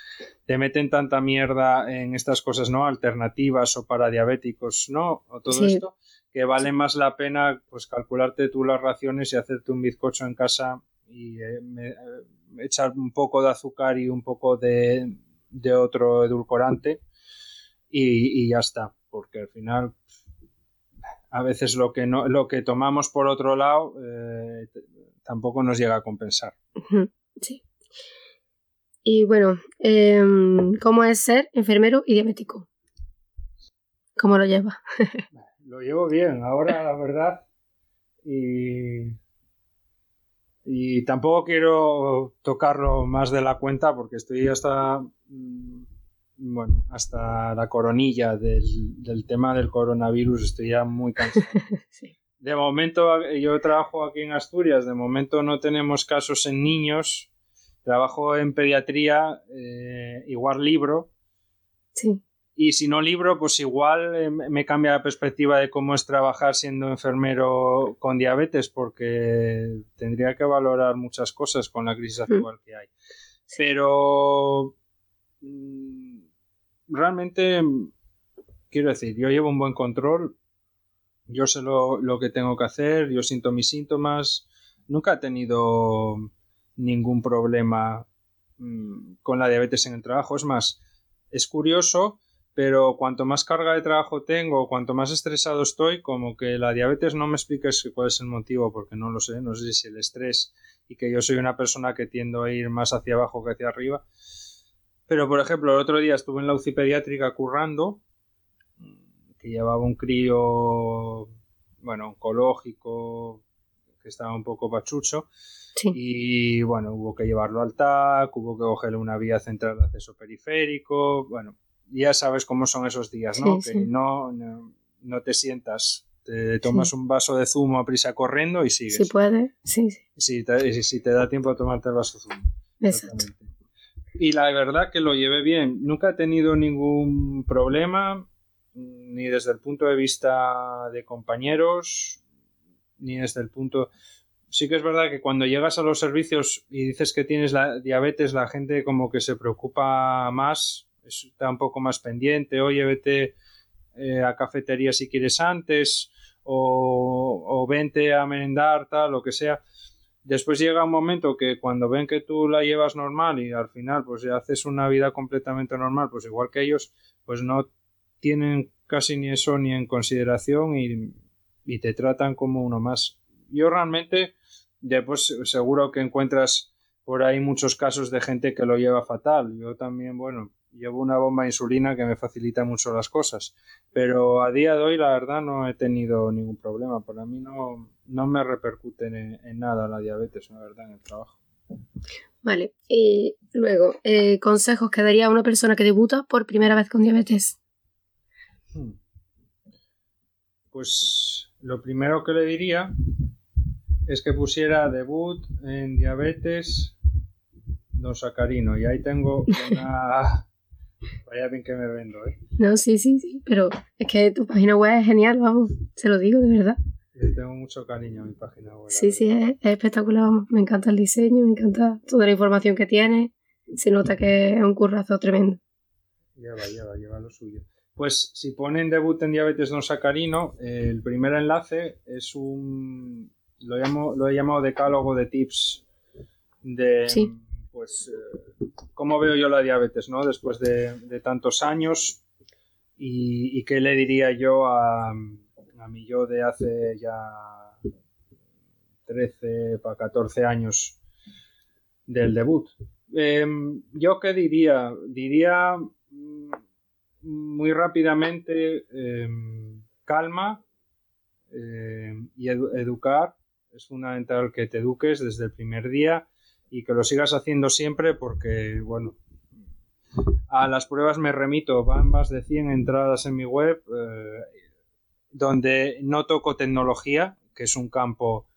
te meten tanta mierda en estas cosas, ¿no? Alternativas o para diabéticos, ¿no? O todo esto, que vale más la pena pues calcularte tú las raciones y hacerte un bizcocho en casa y eh, eh, echar un poco de azúcar y un poco de, otro edulcorante y, ya está, porque al final a veces lo que no lo que tomamos por otro lado eh, tampoco nos llega a compensar. Sí. Y bueno, em, ¿cómo es ser enfermero y diabético? ¿Cómo lo lleva? lo llevo bien, ahora la verdad. Y, y tampoco quiero tocarlo más de la cuenta porque estoy hasta, mm, bueno, hasta la coronilla del, tema del coronavirus, estoy ya muy cansado. De momento, yo trabajo aquí en Asturias, de momento no tenemos casos en niños, trabajo en pediatría, eh, igual libro. Sí. Y si no libro, pues igual eh, me cambia la perspectiva de cómo es trabajar siendo enfermero con diabetes, porque tendría que valorar muchas cosas con la crisis mm. actual que hay. Pero mm, realmente, quiero decir, yo llevo un buen control, yo sé lo, lo que tengo que hacer, yo siento mis síntomas, nunca he tenido ningún problema mm, con la diabetes en el trabajo. Es más, es curioso pero cuanto más carga de trabajo tengo, cuanto más estresado estoy, como que la diabetes no me expliques cuál es el motivo, porque no lo sé, no sé si el estrés y que yo soy una persona que tiendo a ir más hacia abajo que hacia arriba. Pero, por ejemplo, el otro día estuve en la UCI pediátrica currando, que llevaba un crío, bueno, oncológico, que estaba un poco pachucho. Y bueno, hubo que llevarlo al TAC, hubo que cogerle una vía central de acceso periférico, bueno, ya sabes cómo son esos días, ¿no? que No, no, te sientas, te tomas un vaso de zumo a prisa corriendo y sigues. Si puede, sí, sí. Si te, si te da tiempo a tomarte el vaso de zumo. Exacto. Y la verdad que lo llevé bien. Nunca he tenido ningún problema, ni desde el punto de vista de compañeros, ni desde el punto... Sí que es verdad que cuando llegas a los servicios y dices que tienes la diabetes, la gente como que se preocupa más está un poco más pendiente, oye, vete eh, a cafetería si quieres antes, o, o vente a merendar, tal, lo que sea. Después llega un momento que cuando ven que tú la llevas normal y al final pues ya haces una vida completamente normal, pues igual que ellos, pues no tienen casi ni eso ni en consideración y, y te tratan como uno más. Yo realmente, después seguro que encuentras por ahí muchos casos de gente que lo lleva fatal. Yo también, bueno, llevo una bomba de insulina que me facilita mucho las cosas. Pero a día de hoy, la verdad, no he tenido ningún problema. Para mí no, no me repercute en, nada la diabetes, la verdad, en el trabajo. Vale, y luego, eh, consejos que daría a una persona que debuta por primera vez con diabetes. Pues lo primero que le diría es que pusiera debut en diabetes don Sacarino y ahí tengo una Vaya bien que me vendo, ¿eh? No, sí, sí, sí, pero es que tu página web es genial, vamos, se lo digo de verdad. Yo tengo mucho cariño a mi página web. Sí, sí, es, espectacular, vamos. Me encanta el diseño, me encanta toda la información que tiene. Se nota que es un currazo tremendo. Lleva, lleva, lleva lo suyo. Pues si ponen debut en diabetes no sacarino, el primer enlace es un. Lo, llamo, lo he llamado decálogo de tips de. Sí pues, eh, cómo veo yo la diabetes, ¿no? Después de, tantos años y, qué le diría yo a, a mi yo de hace ya 13 para 14 años del debut. Em, yo qué diría? Diría muy rápidamente em, calma em, y educar. Es fundamental que te eduques desde el primer día y que lo sigas haciendo siempre porque, bueno, a las pruebas me remito, van más de 100 entradas en mi web eh, donde no toco tecnología, que es un campo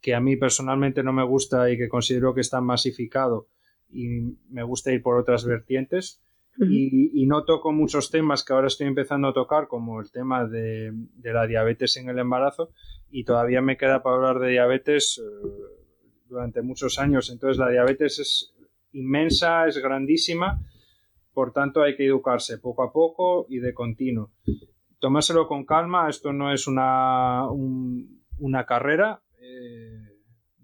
que a mí personalmente no me gusta y que considero que está masificado y me gusta ir por otras vertientes. Y, no toco muchos temas que ahora estoy empezando a tocar, como el tema de, la diabetes en el embarazo, y todavía me queda para hablar de diabetes eh, durante muchos años. Entonces la diabetes es inmensa, es grandísima, por tanto hay que educarse poco a poco y de continuo. tomárselo con calma, esto no es una, una carrera eh,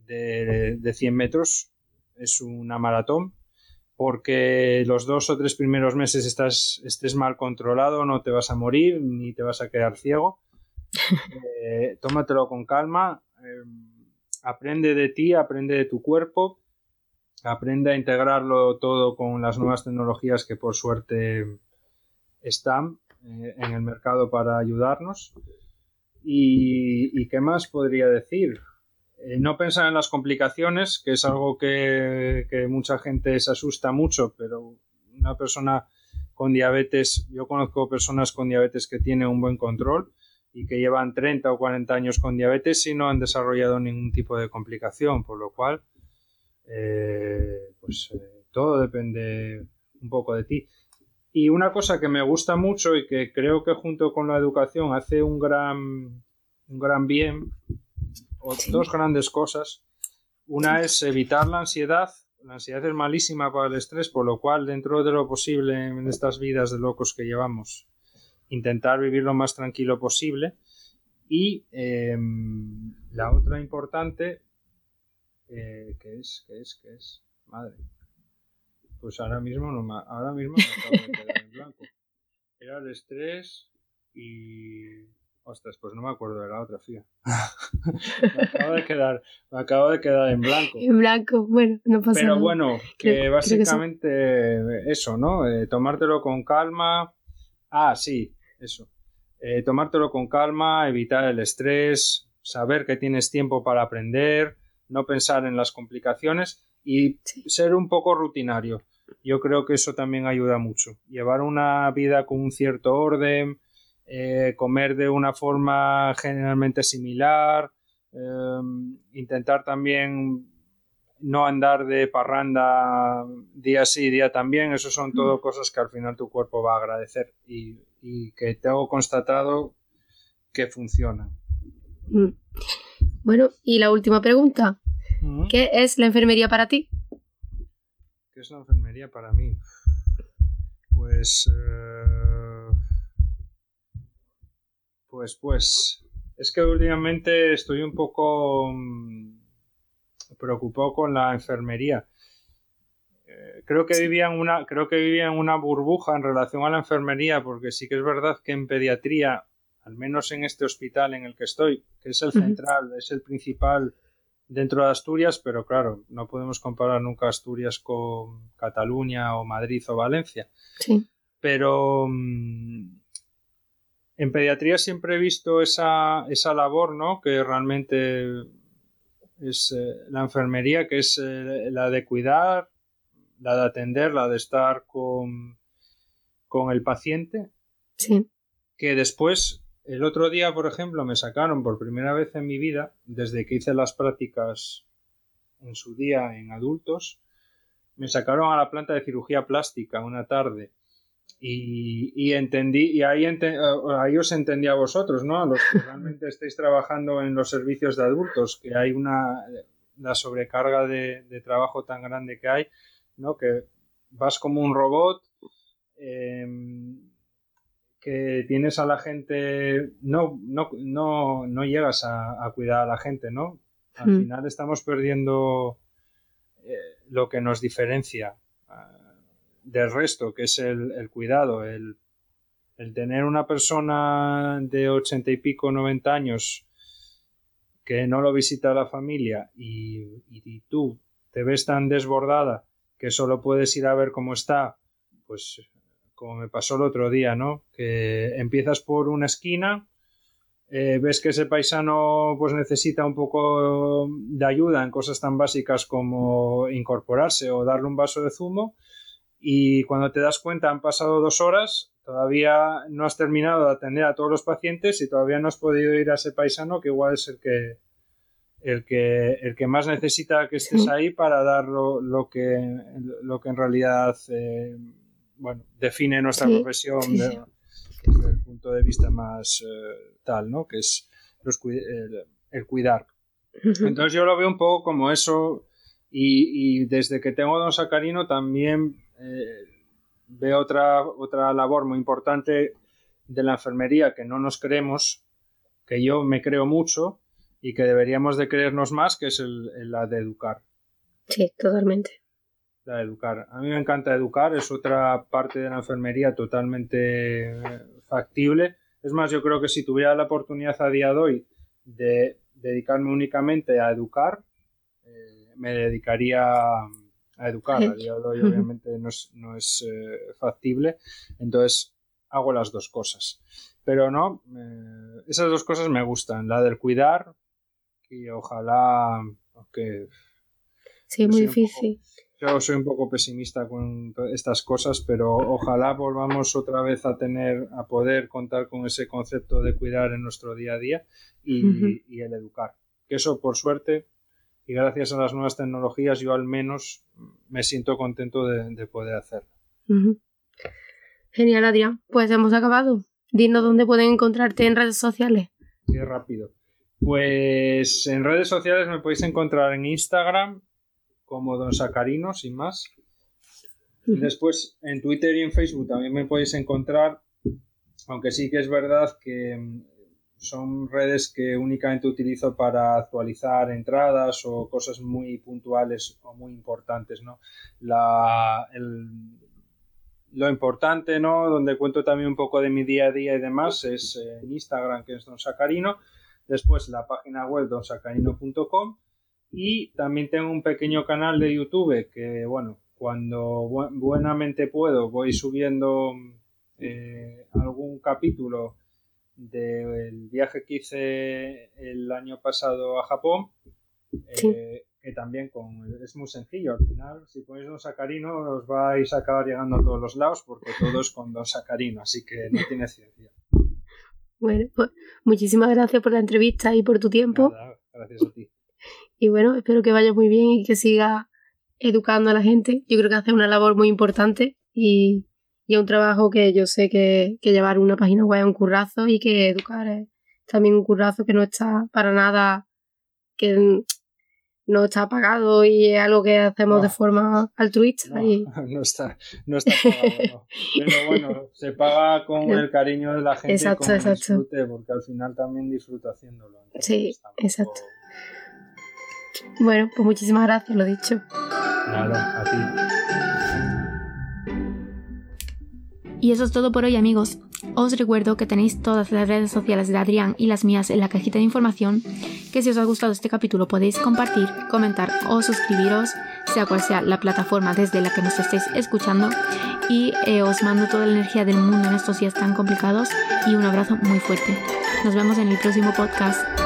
de, de 100 metros, es una maratón porque los dos o tres primeros meses estás, estés mal controlado, no te vas a morir ni te vas a quedar ciego. Eh, tómatelo con calma, em, aprende de ti, aprende de tu cuerpo, aprende a integrarlo todo con las nuevas tecnologías que por suerte están eh, en el mercado para ayudarnos. Y, y, qué más podría decir? Eh, no pensar en las complicaciones, que es algo que, mucha gente se asusta mucho, pero una persona con diabetes, yo conozco personas con diabetes que tienen un buen control y que llevan 30 o 40 años con diabetes y no han desarrollado ningún tipo de complicación, por lo cual, eh, pues eh, todo depende un poco de ti. Y una cosa que me gusta mucho y que creo que junto con la educación hace un gran, un gran bien dos grandes cosas. Una es evitar la ansiedad. La ansiedad es malísima para el estrés, por lo cual, dentro de lo posible en estas vidas de locos que llevamos, intentar vivir lo más tranquilo posible. Y em, la otra importante, eh, que es, que es, que es, madre. Pues ahora mismo no me, ahora mismo me acabo de quedar en blanco. Era el estrés y Ostras, pues no me acuerdo de la otra, fía. me, acabo de quedar, me acabo de quedar en blanco. En blanco, bueno, no pasa Pero bueno, que básicamente eso, ¿no? Eh, tomártelo con calma. Ah, sí, eso. Eh, tomártelo con calma, evitar el estrés, saber que tienes tiempo para aprender, no pensar en las complicaciones y ser un poco rutinario. Yo creo que eso también ayuda mucho. Llevar una vida con un cierto orden, eh, comer de una forma generalmente similar, em, intentar también no andar de parranda día sí, día también, eso son todo cosas que al final tu cuerpo va a agradecer y, que tengo constatado que funcionan. Mm. Bueno, y la última pregunta. ¿Qué es la enfermería para ti? ¿Qué es la enfermería para mí? Pues... Eh, pues, pues, es que últimamente estoy un poco mm, preocupado con la enfermería. Eh, creo que vivía en una, creo que vivía en una burbuja en relación a la enfermería, porque sí que es verdad que en pediatría, al menos en este hospital en el que estoy, que es el central, es el principal dentro de Asturias, pero claro, no podemos comparar nunca Asturias con Cataluña o Madrid o Valencia. Sí. Pero mm, en pediatría siempre he visto esa, esa labor, ¿no? Que realmente es eh, la enfermería, que es eh, la de cuidar, la de atender, la de estar con, con el paciente. Sí. Que después, el otro día, por ejemplo, me sacaron por primera vez en mi vida, desde que hice las prácticas en su día en adultos, me sacaron a la planta de cirugía plástica una tarde y, entendí, y ahí, ahí os entendí a vosotros, ¿no? A los que realmente estáis trabajando en los servicios de adultos, que hay una la sobrecarga de, trabajo tan grande que hay, ¿no? Que vas como un robot, em, que tienes a la gente, no, no, no, no llegas a, cuidar a la gente, ¿no? Al hmm. final estamos perdiendo eh, lo que nos diferencia del resto, que es el, cuidado, el, tener una persona de ochenta y pico, noventa años que no lo visita la familia y, tú te ves tan desbordada que solo puedes ir a ver cómo está, pues como me pasó el otro día, ¿no? Que empiezas por una esquina, eh, ves que ese paisano pues necesita un poco de ayuda en cosas tan básicas como incorporarse o darle un vaso de zumo y cuando te das cuenta han pasado dos horas, todavía no has terminado de atender a todos los pacientes y todavía no has podido ir a ese paisano que igual es el que el que, el que más necesita que estés ahí para dar lo, que, lo que en realidad eh, bueno, define nuestra profesión desde el punto de vista más eh, tal, ¿no? Que es el, cuidar. Entonces yo lo veo un poco como eso y, y desde que tengo Don Sacarino también eh, veo otra, otra labor muy importante de la enfermería que no nos creemos, que yo me creo mucho y que deberíamos de creernos más, que es la de educar. Sí, totalmente. La de educar. A mí me encanta educar, es otra parte de la enfermería totalmente eh, factible. Es más, yo creo que si tuviera la oportunidad a día de hoy de dedicarme únicamente a educar, eh, me dedicaría a educar. A día de hoy obviamente no es, eh, factible. Entonces hago las dos cosas. Pero no, esas dos cosas me gustan. La del cuidar y ojalá, aunque... Sí, muy difícil. yo soy un poco pesimista con estas cosas, pero ojalá volvamos otra vez a tener, a poder contar con ese concepto de cuidar en nuestro día a día y, el educar. Que eso, por suerte, y gracias a las nuevas tecnologías, yo al menos me siento contento de, poder hacerlo. Genial, Adrián. Pues hemos acabado. Dinos dónde pueden encontrarte en redes sociales. Qué rápido. Pues en redes sociales me podéis encontrar en Instagram como Don Sacarino, sin más. Después en Twitter y en Facebook también me podéis encontrar, aunque sí que es verdad que son redes que únicamente utilizo para actualizar entradas o cosas muy puntuales o muy importantes, ¿no? La, lo importante, ¿no? Donde cuento también un poco de mi día a día y demás es en Instagram, que es Don Sacarino, después la página web donsacarino.com y también tengo un pequeño canal de YouTube que, bueno, cuando buenamente puedo voy subiendo eh, algún capítulo del viaje que hice el año pasado a Japón, eh, que también con, es muy sencillo. Al final, si ponéis Don Sacarino, os vais a acabar llegando a todos los lados porque todo es con Don Sacarino, así que no tiene ciencia. Bueno, pues muchísimas gracias por la entrevista y por tu tiempo. gracias a ti. Y bueno, espero que vaya muy bien y que siga educando a la gente. Yo creo que hace una labor muy importante y y es un trabajo que yo sé que, llevar una página web es un currazo y que educar es también un currazo que no está para nada, que no está pagado y es algo que hacemos de forma altruista. No, no, está, no está pagado, Pero bueno, se paga con el cariño de la gente exacto, exacto. disfrute, porque al final también disfruta haciéndolo. sí, exacto. Bueno, pues muchísimas gracias, lo dicho. Nada, a ti. Y eso es todo por hoy amigos. Os recuerdo que tenéis todas las redes sociales de Adrián y las mías en la cajita de información, que si os ha gustado este capítulo podéis compartir, comentar o suscribiros, sea cual sea la plataforma desde la que nos estéis escuchando. Y eh, os mando toda la energía del mundo en estos días tan complicados y un abrazo muy fuerte. Nos vemos en el próximo podcast.